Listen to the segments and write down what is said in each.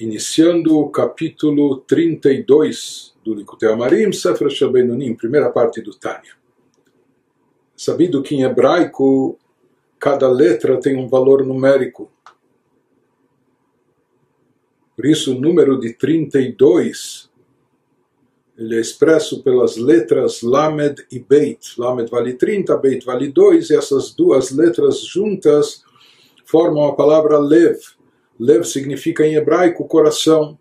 iniciando o capítulo 32 do Likutei Amarim, Sefer Shabenonim, primeira parte do Tânia. Sabido que em hebraico cada letra tem um valor numérico. Por isso o número de 32 ele é expresso pelas letras Lamed e Beit. Lamed vale 30, Beit vale 2, e essas duas letras juntas formam a palavra Lev Lev significa em hebraico coração.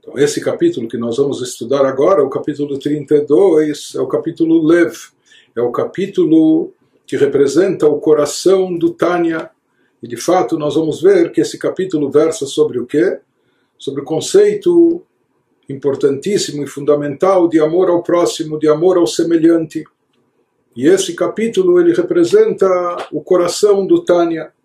Então, esse capítulo que nós vamos estudar agora, o capítulo 32, é o capítulo Lev. É o capítulo que representa o coração do Tânia. E de fato, nós vamos ver que esse capítulo versa sobre o quê? Sobre o conceito importantíssimo e fundamental de amor ao próximo, de amor ao semelhante. E esse capítulo ele representa o coração do Tânia.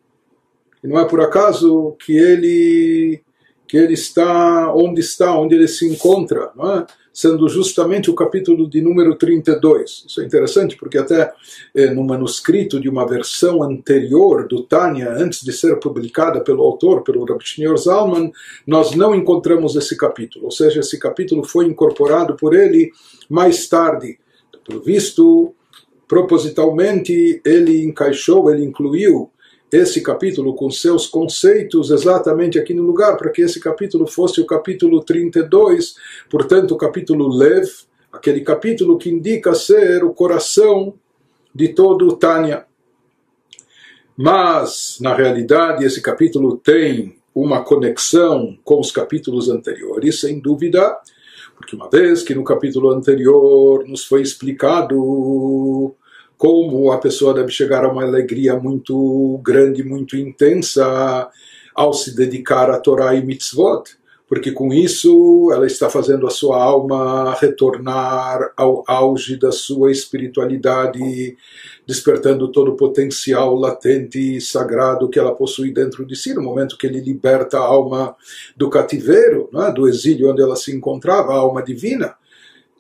E não é por acaso que ele que ele está onde está, onde ele se encontra, é? sendo justamente o capítulo de número 32. Isso é interessante porque até eh, no manuscrito de uma versão anterior do Tânia, antes de ser publicada pelo autor, pelo Rabbi Shneur Zalman, nós não encontramos esse capítulo, ou seja, esse capítulo foi incorporado por ele mais tarde. Pelo visto, propositalmente, ele encaixou, ele incluiu esse capítulo com seus conceitos exatamente aqui no lugar, para que esse capítulo fosse o capítulo 32, portanto, o capítulo Lev, aquele capítulo que indica ser o coração de todo o Tânia. Mas, na realidade, esse capítulo tem uma conexão com os capítulos anteriores, sem dúvida, porque uma vez que no capítulo anterior nos foi explicado como a pessoa deve chegar a uma alegria muito grande, muito intensa ao se dedicar a Torá e Mitzvot, porque com isso ela está fazendo a sua alma retornar ao auge da sua espiritualidade, despertando todo o potencial latente e sagrado que ela possui dentro de si, no momento que ele liberta a alma do cativeiro, é? do exílio onde ela se encontrava, a alma divina.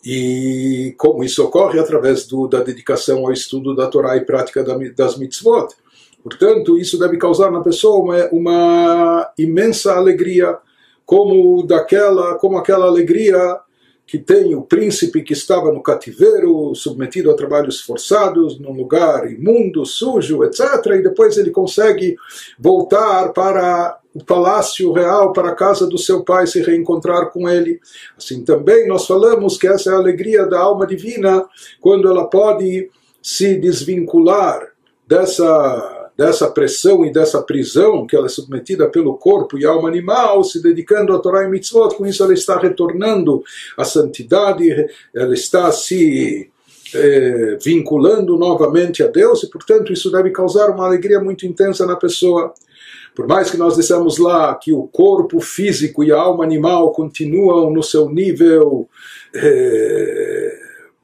E como isso ocorre através do, da dedicação ao estudo da Torá e prática das mitzvot. Portanto, isso deve causar na pessoa uma, uma imensa alegria, como daquela, como aquela alegria que tem o príncipe que estava no cativeiro, submetido a trabalhos forçados, num lugar imundo, sujo, etc. E depois ele consegue voltar para o palácio real, para a casa do seu pai, se reencontrar com ele. Assim também nós falamos que essa é a alegria da alma divina, quando ela pode se desvincular dessa dessa pressão e dessa prisão que ela é submetida pelo corpo e alma animal, se dedicando a Torá e Mitzvot, com isso ela está retornando à santidade, ela está se eh, vinculando novamente a Deus e, portanto, isso deve causar uma alegria muito intensa na pessoa. Por mais que nós dissemos lá que o corpo físico e a alma animal continuam no seu nível eh,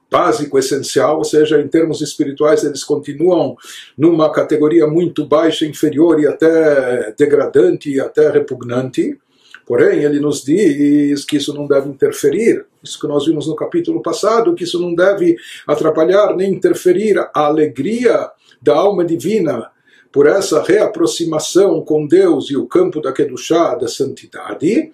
básico, essencial, ou seja, em termos espirituais eles continuam numa categoria muito baixa, inferior e até degradante e até repugnante. Porém, ele nos diz que isso não deve interferir, isso que nós vimos no capítulo passado, que isso não deve atrapalhar nem interferir a alegria da alma divina por essa reaproximação com Deus e o campo da Kedushá, da santidade,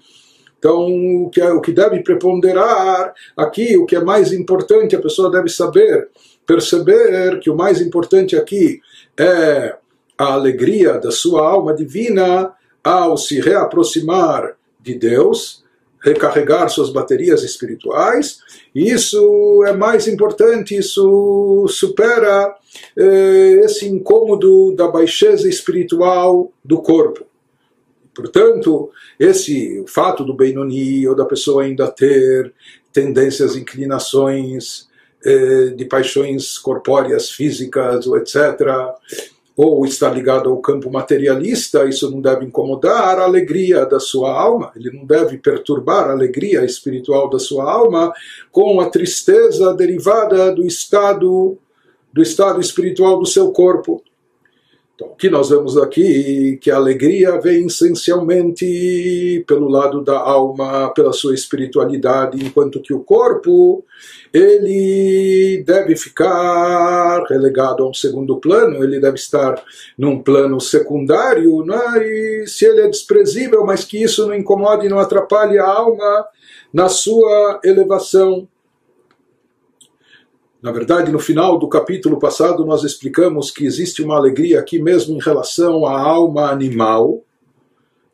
então, o que, é, o que deve preponderar aqui, o que é mais importante, a pessoa deve saber, perceber que o mais importante aqui é a alegria da sua alma divina ao se reaproximar de Deus, recarregar suas baterias espirituais. E isso é mais importante, isso supera eh, esse incômodo da baixeza espiritual do corpo. Portanto, esse fato do Benoni ou da pessoa ainda ter tendências, inclinações eh, de paixões corpóreas, físicas, etc., ou estar ligado ao campo materialista, isso não deve incomodar a alegria da sua alma, ele não deve perturbar a alegria espiritual da sua alma com a tristeza derivada do estado do estado espiritual do seu corpo. Então, o que nós vemos aqui que a alegria vem essencialmente pelo lado da alma, pela sua espiritualidade, enquanto que o corpo ele deve ficar relegado a um segundo plano, ele deve estar num plano secundário, né? e se ele é desprezível, mas que isso não incomode e não atrapalhe a alma na sua elevação na verdade, no final do capítulo passado, nós explicamos que existe uma alegria aqui mesmo em relação à alma animal,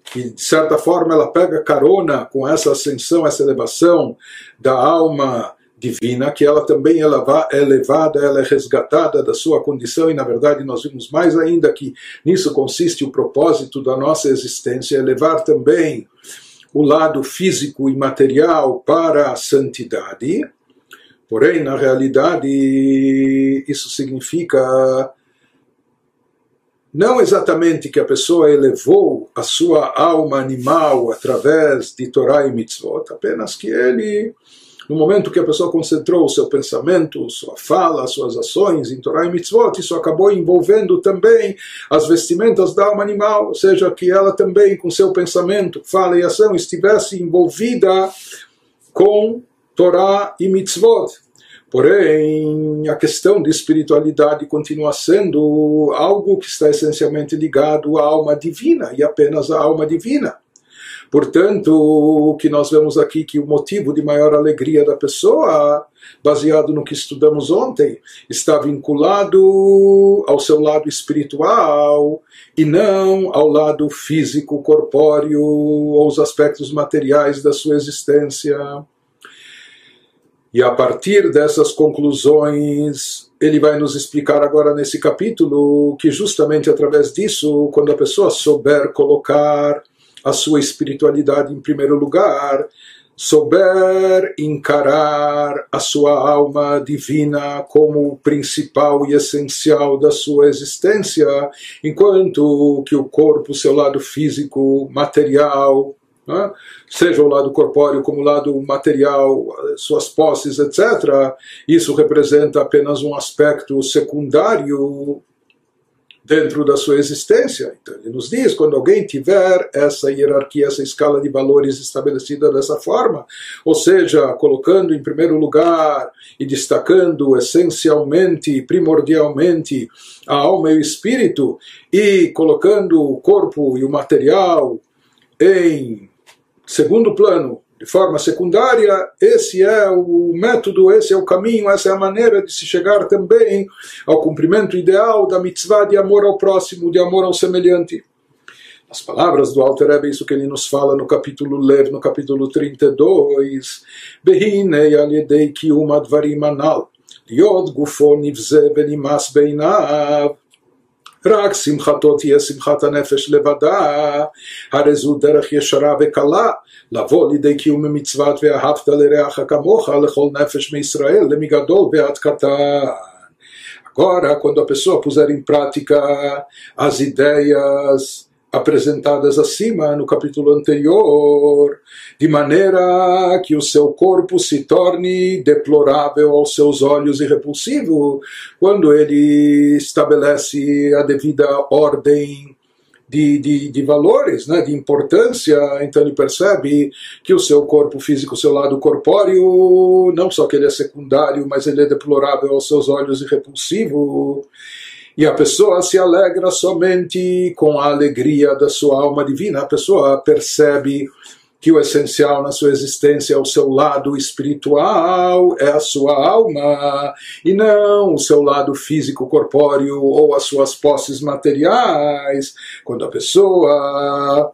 que de certa forma ela pega carona com essa ascensão, essa elevação da alma divina, que ela também é elevada, ela é resgatada da sua condição, e na verdade nós vimos mais ainda que nisso consiste o propósito da nossa existência, elevar também o lado físico e material para a santidade Porém, na realidade, isso significa não exatamente que a pessoa elevou a sua alma animal através de Torá e Mitzvot, apenas que ele, no momento que a pessoa concentrou o seu pensamento, sua fala, suas ações em Torá e Mitzvot, isso acabou envolvendo também as vestimentas da alma animal, ou seja, que ela também, com seu pensamento, fala e ação, estivesse envolvida com Torá e Mitzvot. Porém, a questão de espiritualidade continua sendo algo que está essencialmente ligado à alma divina e apenas à alma divina. Portanto, o que nós vemos aqui que o motivo de maior alegria da pessoa, baseado no que estudamos ontem, está vinculado ao seu lado espiritual e não ao lado físico, corpóreo ou os aspectos materiais da sua existência. E a partir dessas conclusões, ele vai nos explicar agora nesse capítulo que, justamente através disso, quando a pessoa souber colocar a sua espiritualidade em primeiro lugar, souber encarar a sua alma divina como o principal e essencial da sua existência, enquanto que o corpo, seu lado físico, material, né? seja o lado corpóreo como o lado material, suas posses, etc., isso representa apenas um aspecto secundário dentro da sua existência. Então ele nos diz, quando alguém tiver essa hierarquia, essa escala de valores estabelecida dessa forma, ou seja, colocando em primeiro lugar e destacando essencialmente, primordialmente a alma e o espírito, e colocando o corpo e o material em segundo plano, de forma secundária, esse é o método, esse é o caminho, essa é a maneira de se chegar também ao cumprimento ideal da mitzvah de amor ao próximo, de amor ao semelhante. As palavras do Alter Rebbe, isso que ele nos fala no capítulo Lev, no capítulo 32, Behinei al ki kiyum anal, Yod gufo nivze benimas beinav, רק שמחתו תהיה שמחת הנפש לבדה, הרי זו דרך ישרה וקלה לבוא לידי קיום המצוות ואהבת לרעך כמוך לכל נפש מישראל, למגדול ועד קטן. Agora, quando a pessoa puser em prática as ideias apresentadas acima no capítulo anterior, de maneira que o seu corpo se torne deplorável aos seus olhos e repulsivo, quando ele estabelece a devida ordem de, de, de, valores, né, de importância, então ele percebe que o seu corpo físico, o seu lado corpóreo, não só que ele é secundário, mas ele é deplorável aos seus olhos e repulsivo e a pessoa se alegra somente com a alegria da sua alma divina. A pessoa percebe que o essencial na sua existência é o seu lado espiritual, é a sua alma, e não o seu lado físico, corpóreo ou as suas posses materiais. Quando a pessoa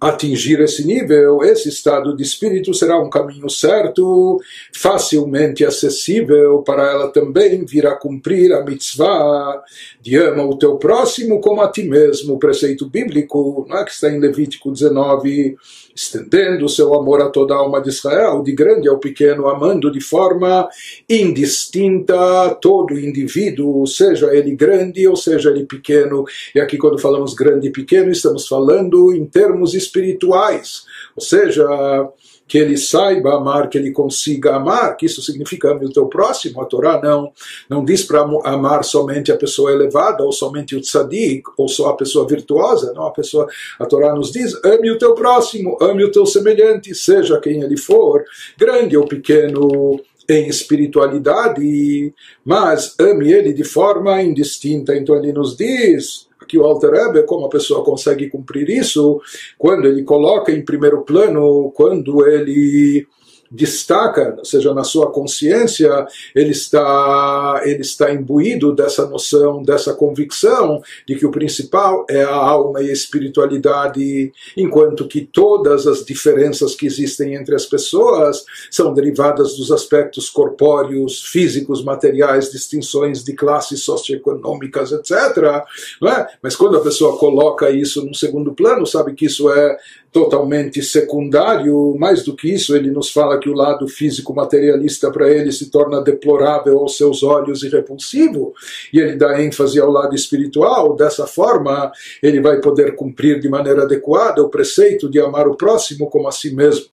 atingir esse nível, esse estado de espírito será um caminho certo, facilmente acessível para ela também vir a cumprir a mitzvah de ama o teu próximo como a ti mesmo, o preceito bíblico, é, que está em Levítico 19, estendendo o seu amor a toda a alma de Israel, de grande ao pequeno, amando de forma indistinta todo indivíduo, seja ele grande ou seja ele pequeno. E aqui, quando falamos grande e pequeno, estamos falando em termos espirituais, ou seja, que ele saiba amar, que ele consiga amar, que isso significa ame o teu próximo. A Torá não, não diz para amar somente a pessoa elevada, ou somente o tzadik, ou só a pessoa virtuosa, não, a pessoa, a Torá nos diz, ame o teu próximo, ame o teu semelhante, seja quem ele for, grande ou pequeno, em espiritualidade, mas ame ele de forma indistinta. Então ele nos diz que o Alter Rebbe, como a pessoa consegue cumprir isso, quando ele coloca em primeiro plano, quando ele destaca, ou seja, na sua consciência, ele está, ele está imbuído dessa noção, dessa convicção de que o principal é a alma e a espiritualidade, enquanto que todas as diferenças que existem entre as pessoas são derivadas dos aspectos corpóreos, físicos, materiais, distinções de classes socioeconômicas, etc. É? Mas quando a pessoa coloca isso num segundo plano, sabe que isso é totalmente secundário, mais do que isso, ele nos fala que o lado físico materialista para ele se torna deplorável aos seus olhos e repulsivo, e ele dá ênfase ao lado espiritual, dessa forma ele vai poder cumprir de maneira adequada o preceito de amar o próximo como a si mesmo.